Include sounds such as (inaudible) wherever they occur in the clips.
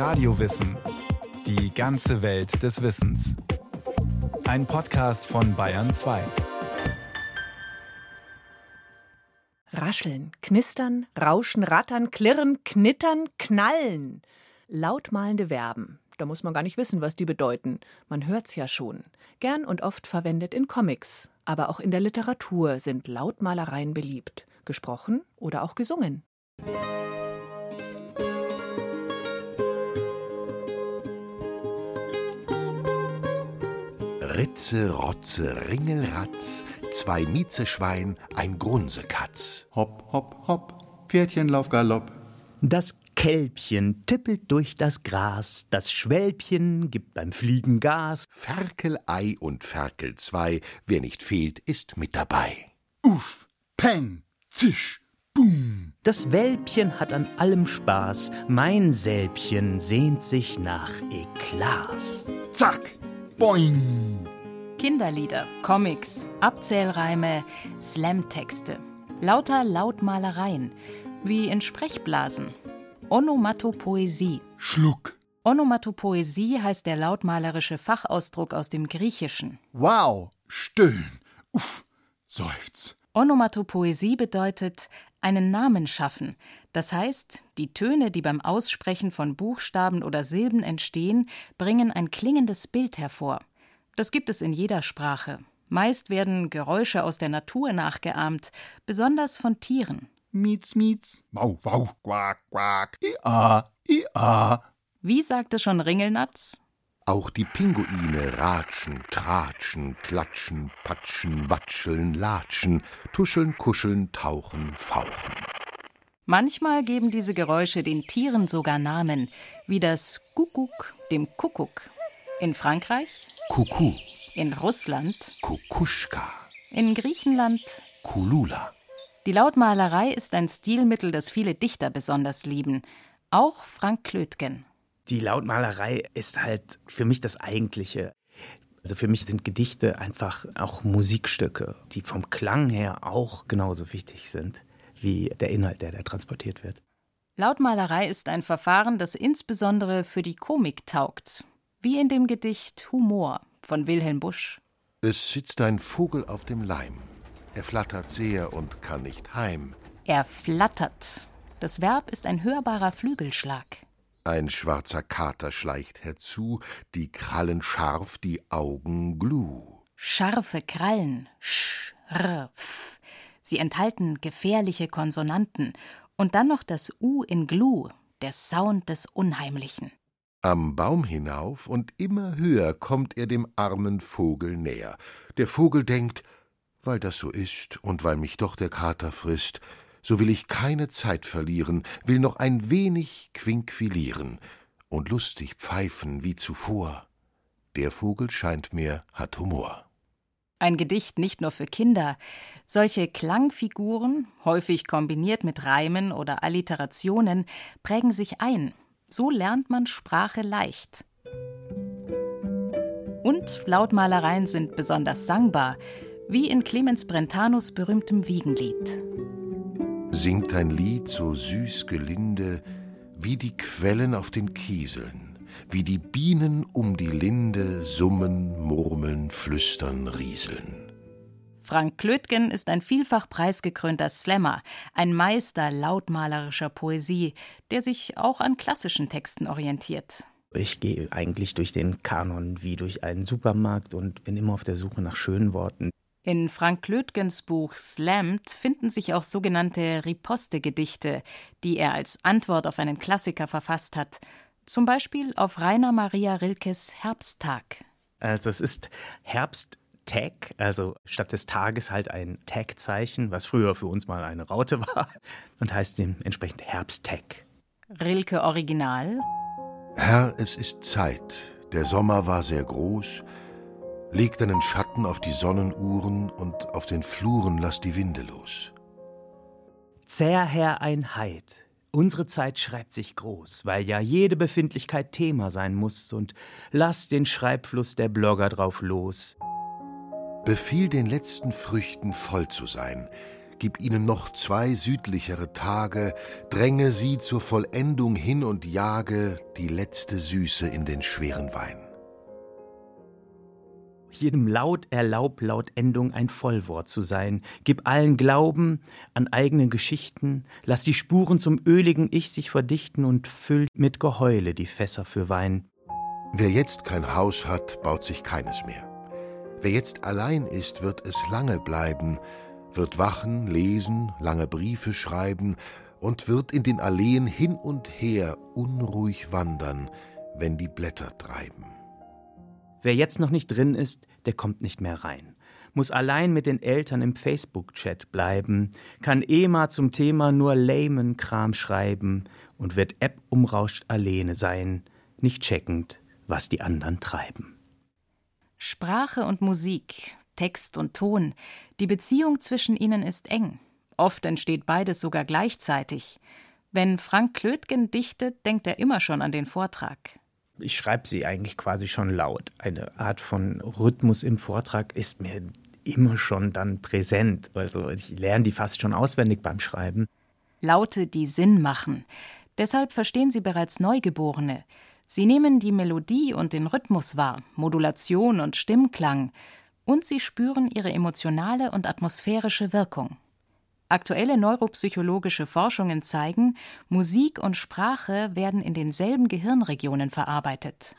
Radiowissen. Die ganze Welt des Wissens. Ein Podcast von Bayern 2. Rascheln, knistern, rauschen, rattern, klirren, knittern, knallen. Lautmalende Verben. Da muss man gar nicht wissen, was die bedeuten. Man hört's ja schon. Gern und oft verwendet in Comics. Aber auch in der Literatur sind Lautmalereien beliebt. Gesprochen oder auch gesungen. Ritze, Rotze, Ringelratz, zwei Miezeschwein, ein Grunsekatz. Hopp, hopp, hopp, Pferdchen lauf Galopp. Das Kälbchen tippelt durch das Gras, das Schwälbchen gibt beim Fliegen Gas. Ferkel, Ei und Ferkel zwei, wer nicht fehlt, ist mit dabei. Uff, Peng, Zisch, Boom. Das Wälbchen hat an allem Spaß, mein Sälbchen sehnt sich nach Eklas. Zack, boing. Kinderlieder, Comics, Abzählreime, Slamtexte. Lauter Lautmalereien, wie in Sprechblasen. Onomatopoesie. Schluck. Onomatopoesie heißt der lautmalerische Fachausdruck aus dem Griechischen. Wow, stöhn. Uff, seufz. Onomatopoesie bedeutet einen Namen schaffen. Das heißt, die Töne, die beim Aussprechen von Buchstaben oder Silben entstehen, bringen ein klingendes Bild hervor. Das gibt es in jeder Sprache. Meist werden Geräusche aus der Natur nachgeahmt, besonders von Tieren. Mietz, mietz. Wow, wow, quack, quack. Ia, ia. Wie sagte schon Ringelnatz? Auch die Pinguine ratschen, tratschen, klatschen, patschen, watscheln, latschen, tuscheln, kuscheln, tauchen, fauchen. Manchmal geben diese Geräusche den Tieren sogar Namen, wie das Kuckuck dem Kuckuck. In Frankreich, Kuku, in Russland, Kukuschka, in Griechenland. Kulula. Die Lautmalerei ist ein Stilmittel, das viele Dichter besonders lieben. Auch Frank Klötgen. Die Lautmalerei ist halt für mich das Eigentliche. Also für mich sind Gedichte einfach auch Musikstücke, die vom Klang her auch genauso wichtig sind wie der Inhalt, der da transportiert wird. Lautmalerei ist ein Verfahren, das insbesondere für die Komik taugt. Wie in dem Gedicht Humor von Wilhelm Busch. Es sitzt ein Vogel auf dem Leim. Er flattert sehr und kann nicht heim. Er flattert. Das Verb ist ein hörbarer Flügelschlag. Ein schwarzer Kater schleicht herzu, die Krallen scharf, die Augen glu. Scharfe Krallen. Sch, r, f. Sie enthalten gefährliche Konsonanten. Und dann noch das U in Glu, der Sound des Unheimlichen. Am Baum hinauf und immer höher kommt er dem armen Vogel näher. Der Vogel denkt, weil das so ist und weil mich doch der Kater frisst, so will ich keine Zeit verlieren, will noch ein wenig quinkfilieren und lustig pfeifen wie zuvor. Der Vogel scheint mir hat Humor. Ein Gedicht nicht nur für Kinder. Solche Klangfiguren, häufig kombiniert mit Reimen oder Alliterationen, prägen sich ein. So lernt man Sprache leicht. Und Lautmalereien sind besonders sangbar, wie in Clemens Brentanos berühmtem Wiegenlied. Singt ein Lied so süß gelinde, wie die Quellen auf den Kieseln, wie die Bienen um die Linde summen, murmeln, flüstern, rieseln. Frank Klötgen ist ein vielfach preisgekrönter Slammer, ein Meister lautmalerischer Poesie, der sich auch an klassischen Texten orientiert. Ich gehe eigentlich durch den Kanon wie durch einen Supermarkt und bin immer auf der Suche nach schönen Worten. In Frank Klötgens Buch Slammed finden sich auch sogenannte Riposte-Gedichte, die er als Antwort auf einen Klassiker verfasst hat. Zum Beispiel auf Rainer Maria Rilkes Herbsttag. Also es ist Herbsttag, also statt des Tages halt ein Tag-Zeichen, was früher für uns mal eine Raute war (laughs) und heißt dementsprechend Herbsttag. Rilke Original. Herr, es ist Zeit. Der Sommer war sehr groß. Leg deinen Schatten auf die Sonnenuhren und auf den Fluren lass die Winde los. Zäher Herr ein Heid. Unsere Zeit schreibt sich groß, weil ja jede Befindlichkeit Thema sein muss und lass den Schreibfluss der Blogger drauf los. Befiehl den letzten Früchten voll zu sein. gib ihnen noch zwei südlichere Tage, dränge sie zur Vollendung hin und jage die letzte Süße in den schweren Wein. Jedem Laut erlaub laut Endung ein Vollwort zu sein. Gib allen Glauben an eigenen Geschichten, lass die Spuren zum öligen Ich sich verdichten und füll mit Geheule die Fässer für Wein. Wer jetzt kein Haus hat, baut sich keines mehr. Wer jetzt allein ist, wird es lange bleiben, wird wachen, lesen, lange Briefe schreiben und wird in den Alleen hin und her unruhig wandern, wenn die Blätter treiben. Wer jetzt noch nicht drin ist, der kommt nicht mehr rein. Muss allein mit den Eltern im Facebook-Chat bleiben, kann EMA zum Thema nur lamen Kram schreiben und wird App umrauscht alleine sein, nicht checkend, was die anderen treiben. Sprache und Musik, Text und Ton, die Beziehung zwischen ihnen ist eng. Oft entsteht beides sogar gleichzeitig. Wenn Frank Klötgen dichtet, denkt er immer schon an den Vortrag. Ich schreibe sie eigentlich quasi schon laut. Eine Art von Rhythmus im Vortrag ist mir immer schon dann präsent. Also ich lerne die fast schon auswendig beim Schreiben. Laute, die Sinn machen. Deshalb verstehen sie bereits Neugeborene. Sie nehmen die Melodie und den Rhythmus wahr, Modulation und Stimmklang, und sie spüren ihre emotionale und atmosphärische Wirkung. Aktuelle neuropsychologische Forschungen zeigen, Musik und Sprache werden in denselben Gehirnregionen verarbeitet.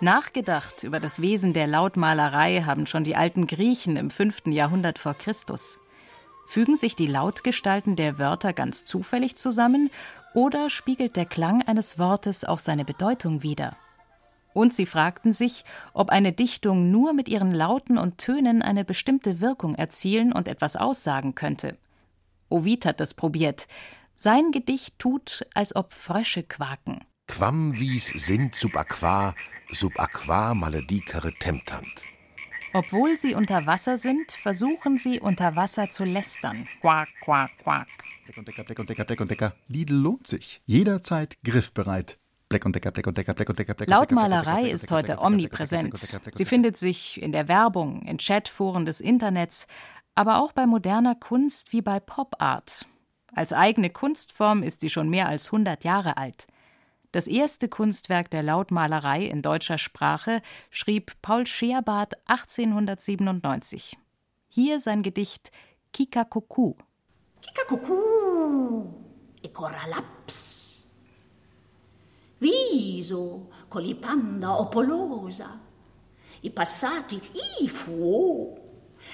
Nachgedacht über das Wesen der Lautmalerei haben schon die alten Griechen im 5. Jahrhundert vor Christus. Fügen sich die Lautgestalten der Wörter ganz zufällig zusammen oder spiegelt der Klang eines Wortes auch seine Bedeutung wider? Und sie fragten sich, ob eine Dichtung nur mit ihren Lauten und Tönen eine bestimmte Wirkung erzielen und etwas aussagen könnte. Ovid hat das probiert. Sein Gedicht tut, als ob Frösche quaken. Quam vis sind sub aqua, sub aqua maledicere temptant. Obwohl sie unter Wasser sind, versuchen sie unter Wasser zu lästern. Quack, quack, quack. Decker, Decker, Black und Decker. Lidl lohnt sich. Jederzeit griffbereit. Black und Decker, Black und Decker, Black und Decker, Black Lautmalerei ist heute omnipräsent. Sie findet sich in der Werbung, in Chatforen des Internets, aber auch bei moderner Kunst wie bei Pop Art. Als eigene Kunstform ist sie schon mehr als 100 Jahre alt. Das erste Kunstwerk der Lautmalerei in deutscher Sprache schrieb Paul Scheerbart 1897. Hier sein Gedicht Kikakuku. Kikakuku coralaps. Viso colipanda opolosa. I passati i fuo.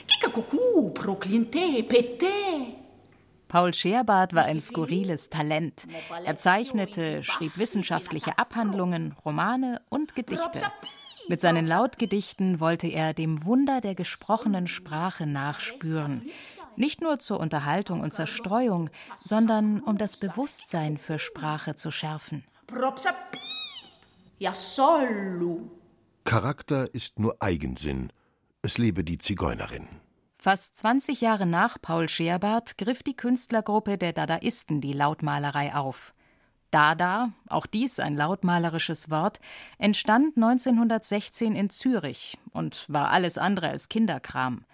Kikakuku proclinte pete. Paul Scherbart war ein skurriles Talent. Er zeichnete, schrieb wissenschaftliche Abhandlungen, Romane und Gedichte. Mit seinen Lautgedichten wollte er dem Wunder der gesprochenen Sprache nachspüren. Nicht nur zur Unterhaltung und Zerstreuung, sondern um das Bewusstsein für Sprache zu schärfen. Charakter ist nur Eigensinn. Es lebe die Zigeunerin. Fast 20 Jahre nach Paul Scherbart griff die Künstlergruppe der Dadaisten die Lautmalerei auf. Dada, auch dies ein lautmalerisches Wort, entstand 1916 in Zürich und war alles andere als Kinderkram.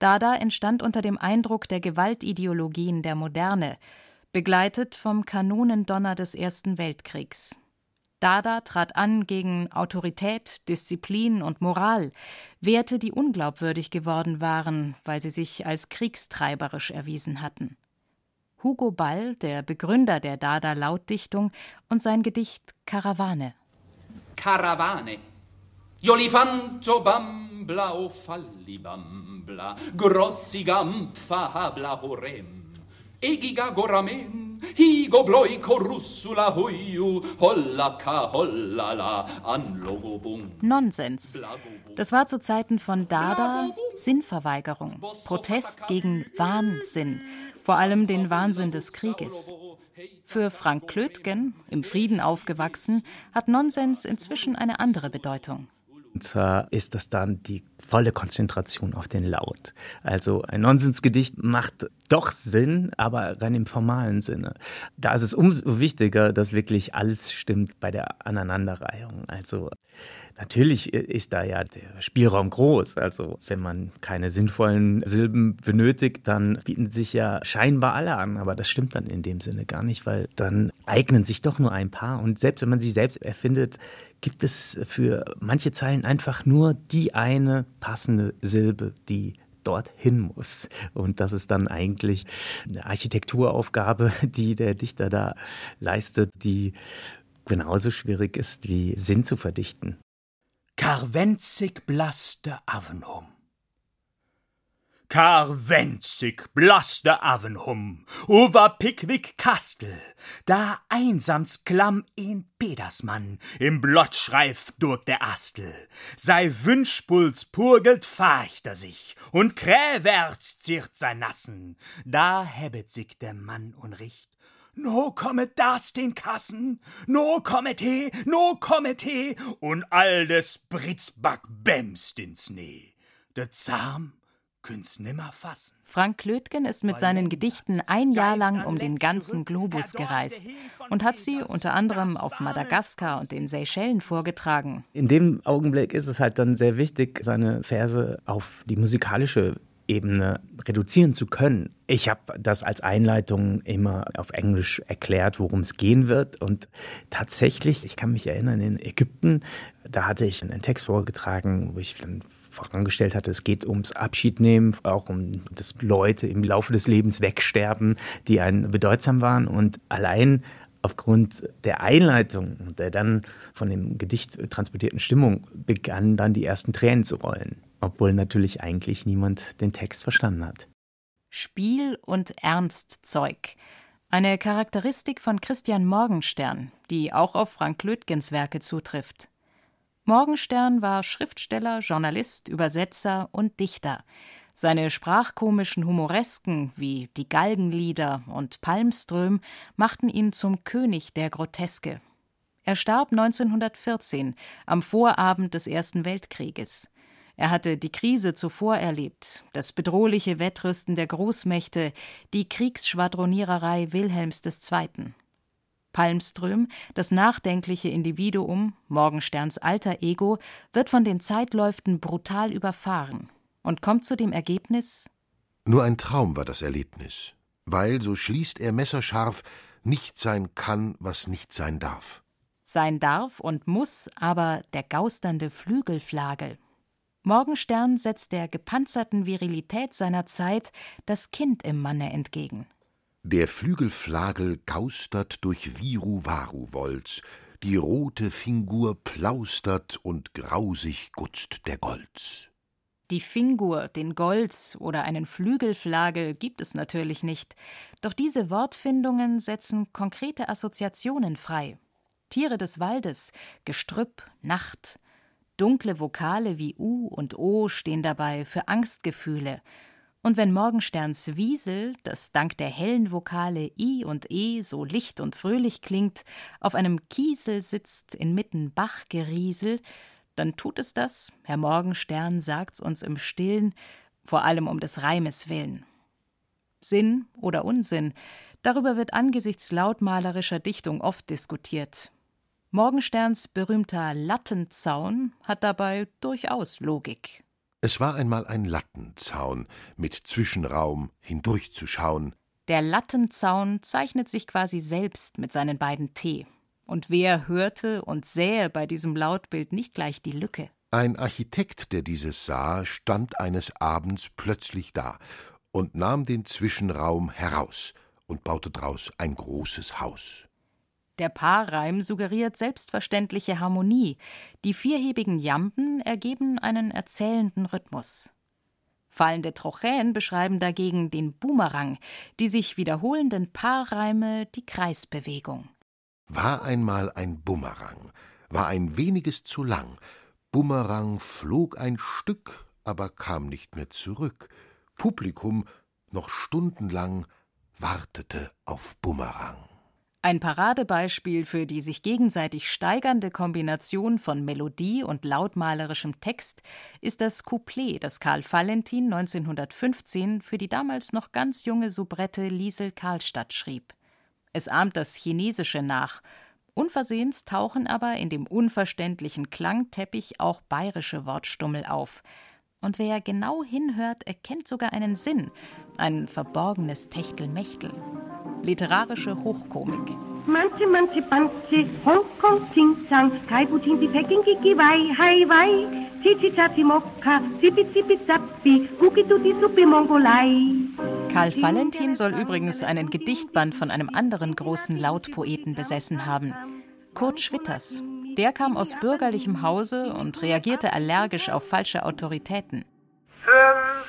Dada entstand unter dem Eindruck der Gewaltideologien der Moderne, begleitet vom Kanonendonner des Ersten Weltkriegs. Dada trat an gegen Autorität, Disziplin und Moral, Werte, die unglaubwürdig geworden waren, weil sie sich als kriegstreiberisch erwiesen hatten. Hugo Ball, der Begründer der Dada-Lautdichtung, und sein Gedicht Karawane. Karawane. Jolifanto bambla o falli bambla, grossi gampfa habla horem, egiga goramen, Higo bloiko russula huiu, hollaka hollala, anlogobum. Nonsens. Das war zu Zeiten von Dada Sinnverweigerung, Protest gegen Wahnsinn, vor allem den Wahnsinn des Krieges. Für Frank Klötgen, im Frieden aufgewachsen, hat Nonsens inzwischen eine andere Bedeutung. Und zwar ist das dann die volle Konzentration auf den Laut. Also ein Nonsensgedicht macht doch Sinn, aber rein im formalen Sinne. Da ist es umso wichtiger, dass wirklich alles stimmt bei der Aneinanderreihung. Also natürlich ist da ja der Spielraum groß. Also wenn man keine sinnvollen Silben benötigt, dann bieten sich ja scheinbar alle an. Aber das stimmt dann in dem Sinne gar nicht, weil dann eignen sich doch nur ein paar. Und selbst wenn man sie selbst erfindet, gibt es für manche Zeilen einfach nur die eine passende Silbe, die dorthin muss. Und das ist dann eigentlich eine Architekturaufgabe, (laughs) die der Dichter da leistet, die genauso schwierig ist wie Sinn zu verdichten. Carvenzig blass der Avenhum. Karwenzig blass der Avenhum, over Pickwick Kastel, da einsamst klamm in Pedersmann, im Blottschreif durch der Astel, sei Wünschpuls purgelt fahchter sich, und kräwärts ziert sein Nassen, da hebet sich der Mann und richt, No kommet das den Kassen, no kommet he, no kommet he, und all des Britzback bämst ins Schnee. Der Zahn nimmer fassen. Frank Lötgen ist mit seinen Gedichten ein Jahr lang um den ganzen Globus gereist und hat sie unter anderem auf Madagaskar und den Seychellen vorgetragen. In dem Augenblick ist es halt dann sehr wichtig, seine Verse auf die musikalische Ebene reduzieren zu können. Ich habe das als Einleitung immer auf Englisch erklärt, worum es gehen wird. Und tatsächlich, ich kann mich erinnern, in Ägypten, da hatte ich einen Text vorgetragen, wo ich dann vorangestellt hatte, es geht ums Abschiednehmen, auch um das Leute im Laufe des Lebens wegsterben, die einen bedeutsam waren. Und allein aufgrund der Einleitung und der dann von dem Gedicht transportierten Stimmung begannen dann die ersten Tränen zu rollen obwohl natürlich eigentlich niemand den Text verstanden hat. Spiel und Ernstzeug. Eine Charakteristik von Christian Morgenstern, die auch auf Frank Lötgens Werke zutrifft. Morgenstern war Schriftsteller, Journalist, Übersetzer und Dichter. Seine sprachkomischen Humoresken wie die Galgenlieder und Palmström machten ihn zum König der Groteske. Er starb 1914 am Vorabend des Ersten Weltkrieges. Er hatte die Krise zuvor erlebt, das bedrohliche Wettrüsten der Großmächte, die Kriegsschwadroniererei Wilhelms II. Palmström, das nachdenkliche Individuum, Morgensterns alter Ego, wird von den Zeitläuften brutal überfahren und kommt zu dem Ergebnis: Nur ein Traum war das Erlebnis, weil, so schließt er messerscharf, nicht sein kann, was nicht sein darf. Sein darf und muss aber der gausternde Flügelflagel, Morgenstern setzt der gepanzerten Virilität seiner Zeit das Kind im Manne entgegen. Der Flügelflagel gaustert durch Viru-Varu-Wolz, die rote Fingur plaustert und grausig gutzt der Golz. Die Fingur, den Golz oder einen Flügelflagel gibt es natürlich nicht, doch diese Wortfindungen setzen konkrete Assoziationen frei. Tiere des Waldes, Gestrüpp, Nacht, Dunkle Vokale wie U und O stehen dabei für Angstgefühle. Und wenn Morgensterns Wiesel, das dank der hellen Vokale I und E so licht und fröhlich klingt, auf einem Kiesel sitzt inmitten Bachgeriesel, dann tut es das, Herr Morgenstern sagt's uns im Stillen, vor allem um des Reimes willen. Sinn oder Unsinn, darüber wird angesichts lautmalerischer Dichtung oft diskutiert. Morgensterns berühmter Lattenzaun hat dabei durchaus Logik. Es war einmal ein Lattenzaun, mit Zwischenraum hindurchzuschauen. Der Lattenzaun zeichnet sich quasi selbst mit seinen beiden T. Und wer hörte und sähe bei diesem Lautbild nicht gleich die Lücke? Ein Architekt, der dieses sah, stand eines Abends plötzlich da und nahm den Zwischenraum heraus und baute draus ein großes Haus. Der Paarreim suggeriert selbstverständliche Harmonie. Die vierhebigen Jamben ergeben einen erzählenden Rhythmus. Fallende Trochäen beschreiben dagegen den Boomerang, die sich wiederholenden Paarreime die Kreisbewegung. War einmal ein Bumerang, war ein weniges zu lang. Bumerang flog ein Stück, aber kam nicht mehr zurück. Publikum noch stundenlang wartete auf Bumerang. Ein Paradebeispiel für die sich gegenseitig steigernde Kombination von Melodie und lautmalerischem Text ist das Couplet, das Karl Valentin 1915 für die damals noch ganz junge Soubrette Liesel Karlstadt schrieb. Es ahmt das Chinesische nach. Unversehens tauchen aber in dem unverständlichen Klangteppich auch bayerische Wortstummel auf. Und wer genau hinhört, erkennt sogar einen Sinn, ein verborgenes Techtelmechtel literarische Hochkomik. Manche, manche, manche, Hongkong, Ting, Zang, Kaibu, Tinti, Peking, Kiki, Wai, Hai, Wai, Chichi, Chachi, Mokka, Zipi, Zipi, Zappi, Kuki, Tuti, Supi, Mongolei. Karl Valentin soll übrigens einen Gedichtband von einem anderen großen Lautpoeten besessen haben. Kurt Schwitters. Der kam aus bürgerlichem Hause und reagierte allergisch auf falsche Autoritäten. Fünf,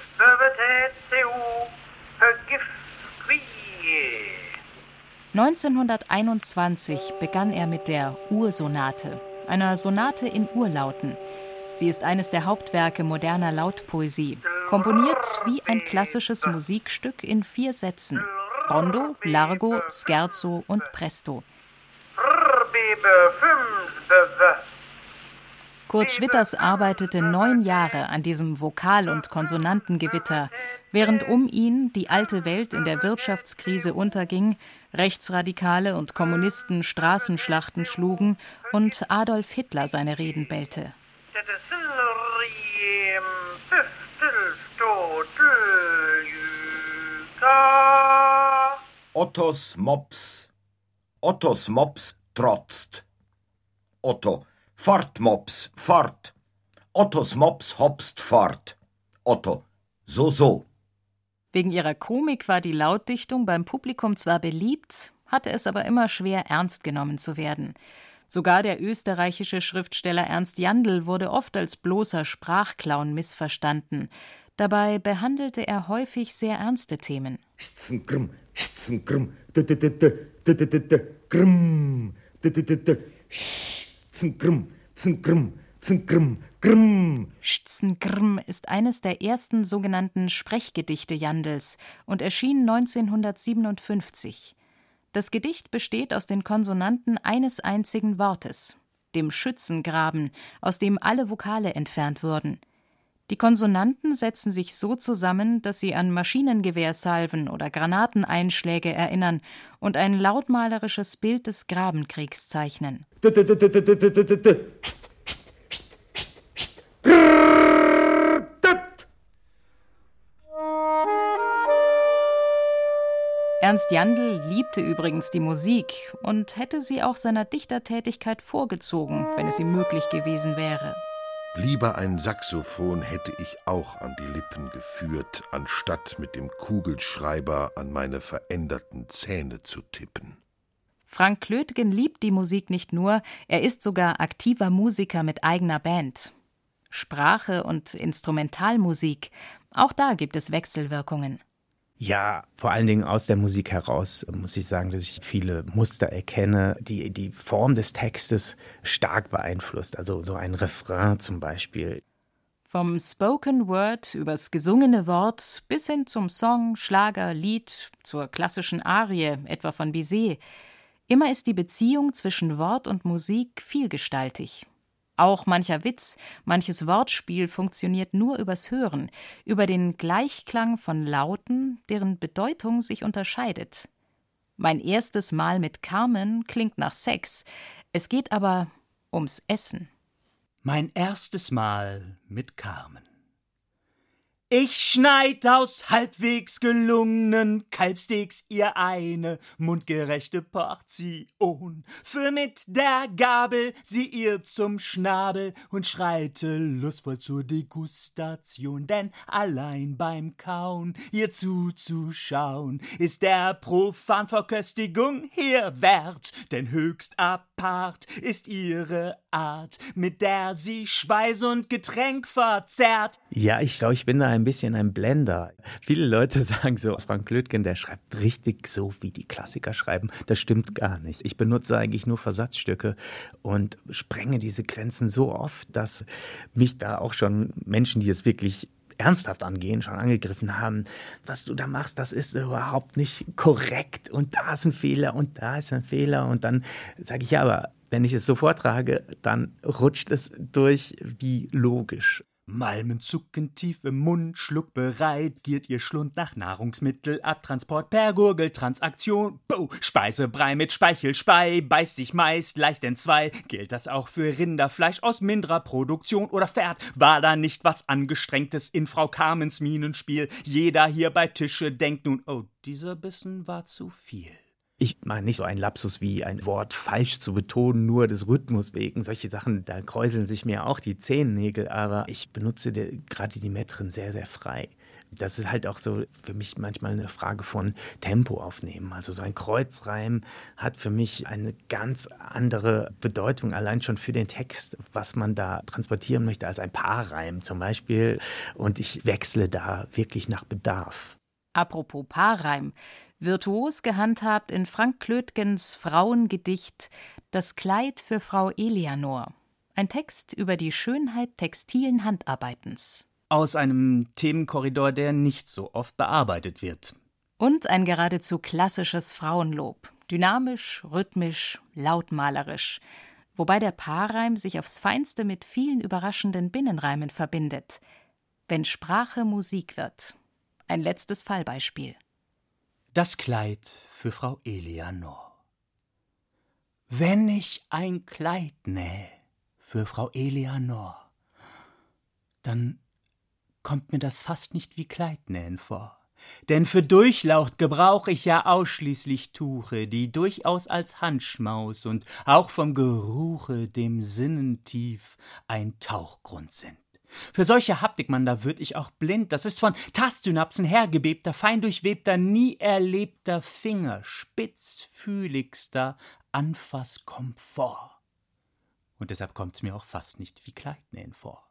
1921 begann er mit der Ursonate, einer Sonate in Urlauten. Sie ist eines der Hauptwerke moderner Lautpoesie, komponiert wie ein klassisches Musikstück in vier Sätzen: Rondo, Largo, Scherzo und Presto. Kurt Schwitters arbeitete neun Jahre an diesem Vokal- und Konsonantengewitter, während um ihn die alte Welt in der Wirtschaftskrise unterging, Rechtsradikale und Kommunisten Straßenschlachten schlugen und Adolf Hitler seine Reden bellte. Ottos Mops. Ottos Mops trotzt. Otto Fort, Mops, fort. Ottos Mops hopst fort. Otto, so, so. Wegen ihrer Komik war die Lautdichtung beim Publikum zwar beliebt, hatte es aber immer schwer, ernst genommen zu werden. Sogar der österreichische Schriftsteller Ernst Jandl wurde oft als bloßer Sprachclown missverstanden. Dabei behandelte er häufig sehr ernste Themen. Grimm, grimm, grimm, Zengrim, Zengrim, Zengrim, Grimm. Schtzengrimm ist eines der ersten sogenannten Sprechgedichte Jandls und erschien 1957. Das Gedicht besteht aus den Konsonanten eines einzigen Wortes, dem Schützengraben, aus dem alle Vokale entfernt wurden. Die Konsonanten setzen sich so zusammen, dass sie an Maschinengewehrsalven oder Granateneinschläge erinnern und ein lautmalerisches Bild des Grabenkriegs zeichnen. Ernst Jandl liebte übrigens die Musik und hätte sie auch seiner Dichtertätigkeit vorgezogen, wenn es ihm möglich gewesen wäre. Lieber ein Saxophon hätte ich auch an die Lippen geführt, anstatt mit dem Kugelschreiber an meine veränderten Zähne zu tippen. Frank Klötgen liebt die Musik nicht nur, er ist sogar aktiver Musiker mit eigener Band. Sprache und Instrumentalmusik, auch da gibt es Wechselwirkungen. Ja, vor allen Dingen aus der Musik heraus muss ich sagen, dass ich viele Muster erkenne, die die Form des Textes stark beeinflusst. Also so ein Refrain zum Beispiel. Vom Spoken Word übers gesungene Wort bis hin zum Song, Schlager, Lied, zur klassischen Arie, etwa von Bizet. Immer ist die Beziehung zwischen Wort und Musik vielgestaltig. Auch mancher Witz, manches Wortspiel funktioniert nur übers Hören, über den Gleichklang von Lauten, deren Bedeutung sich unterscheidet. Mein erstes Mal mit Carmen klingt nach Sex, es geht aber ums Essen. Mein erstes Mal mit Carmen. Ich schneid aus halbwegs gelungenen Kalbsteaks ihr eine mundgerechte Portion, für mit der Gabel sie ihr zum Schnabel und schreite lustvoll zur Degustation, denn allein beim Kauen ihr zuzuschauen ist der Profanverköstigung hier wert, denn höchst apart ist ihre Art, mit der sie Speise und Getränk verzehrt. Ja, ich glaube, ich bin da ein bisschen ein Blender. Viele Leute (laughs) sagen so, Frank Lötgen, der schreibt richtig so, wie die Klassiker schreiben. Das stimmt gar nicht. Ich benutze eigentlich nur Versatzstücke und sprenge die Sequenzen so oft, dass mich da auch schon Menschen, die es wirklich ernsthaft angehen, schon angegriffen haben. Was du da machst, das ist überhaupt nicht korrekt und da ist ein Fehler und da ist ein Fehler. Und dann sage ich ja, aber wenn ich es so vortrage, dann rutscht es durch wie logisch. Malmen zucken tief im Mund, Schluck bereit, giert ihr Schlund nach Nahrungsmittel, Abtransport per Gurgeltransaktion, Bow, Speisebrei mit Speichelspei, beißt sich meist leicht entzwei, gilt das auch für Rinderfleisch aus minderer Produktion oder Pferd, war da nicht was Angestrengtes in Frau Carmens Minenspiel, jeder hier bei Tische denkt nun, oh, dieser Bissen war zu viel. Ich meine nicht so ein Lapsus wie ein Wort falsch zu betonen, nur des Rhythmus wegen. Solche Sachen, da kräuseln sich mir auch die Zehennägel, aber ich benutze gerade die Metren sehr, sehr frei. Das ist halt auch so für mich manchmal eine Frage von Tempo aufnehmen. Also so ein Kreuzreim hat für mich eine ganz andere Bedeutung, allein schon für den Text, was man da transportieren möchte, als ein Paarreim zum Beispiel. Und ich wechsle da wirklich nach Bedarf. Apropos Paarreim. Virtuos gehandhabt in Frank Klötgens Frauengedicht Das Kleid für Frau Eleanor. Ein Text über die Schönheit textilen Handarbeitens. Aus einem Themenkorridor, der nicht so oft bearbeitet wird. Und ein geradezu klassisches Frauenlob. Dynamisch, rhythmisch, lautmalerisch. Wobei der Paarreim sich aufs Feinste mit vielen überraschenden Binnenreimen verbindet. Wenn Sprache Musik wird. Ein letztes Fallbeispiel. Das Kleid für Frau Eleanor. Wenn ich ein Kleid nähe für Frau Eleanor, dann kommt mir das fast nicht wie Kleidnähen vor. Denn für Durchlaucht gebrauch ich ja ausschließlich Tuche, die durchaus als Handschmaus und auch vom Geruche dem Sinnen tief ein Tauchgrund sind. Für solche Haptik, man, da würd ich auch blind. Das ist von Tastsynapsen hergebebter, fein durchwebter, nie erlebter Finger, spitzfühligster Anfasskomfort. Und deshalb kommt's mir auch fast nicht wie Kleidnähen vor.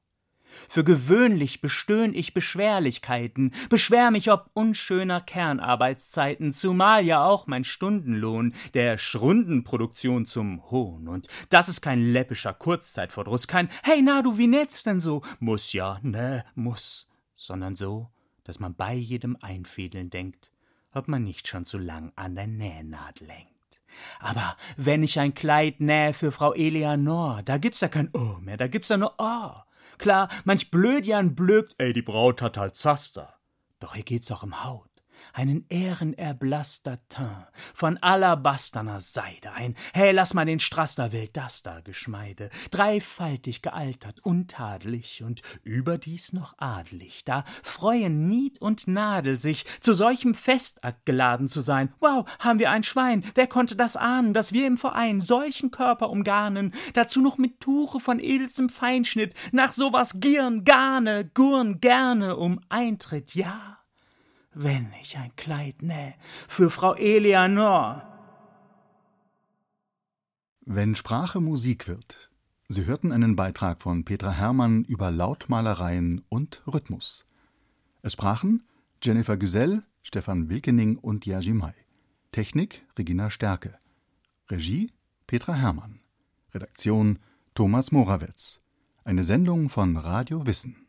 Für gewöhnlich bestöhn ich Beschwerlichkeiten, beschwer mich ob unschöner Kernarbeitszeiten, zumal ja auch mein Stundenlohn der Schrundenproduktion zum Hohn. Und das ist kein läppischer Kurzzeitverdruss, kein Hey na du, wie nett's denn so? Muss ja, ne, muss, sondern so, dass man bei jedem Einfädeln denkt, ob man nicht schon zu lang an der Nähnadel hängt. Aber wenn ich ein Kleid nähe für Frau Eleanor, da gibt's ja kein Oh mehr, da gibt's ja nur Oh. Klar, manch Blödjan blökt, ey, die Braut hat halt Zaster. Doch hier geht's auch um Haut einen ehrenerblasster Teint. Von alabasterner Seide, ein. Hey, lass mal den Straster Welt das da Geschmeide, dreifaltig gealtert, untadelig und überdies noch adelig, da freuen Nied und Nadel sich, zu solchem Festakt geladen zu sein. Wow, haben wir ein Schwein, wer konnte das ahnen, dass wir im Verein solchen Körper umgarnen, dazu noch mit Tuche von edelstem Feinschnitt, nach sowas gieren, garne, gurn gerne um Eintritt, ja wenn ich ein Kleid nähe für Frau Eleanor. Wenn Sprache Musik wird. Sie hörten einen Beitrag von Petra Hermann über Lautmalereien und Rhythmus. Es sprachen Jennifer Güsell, Stefan Wilkening und Yajimai. Technik Regina Stärke. Regie Petra Hermann. Redaktion Thomas Morawetz. Eine Sendung von Radio Wissen.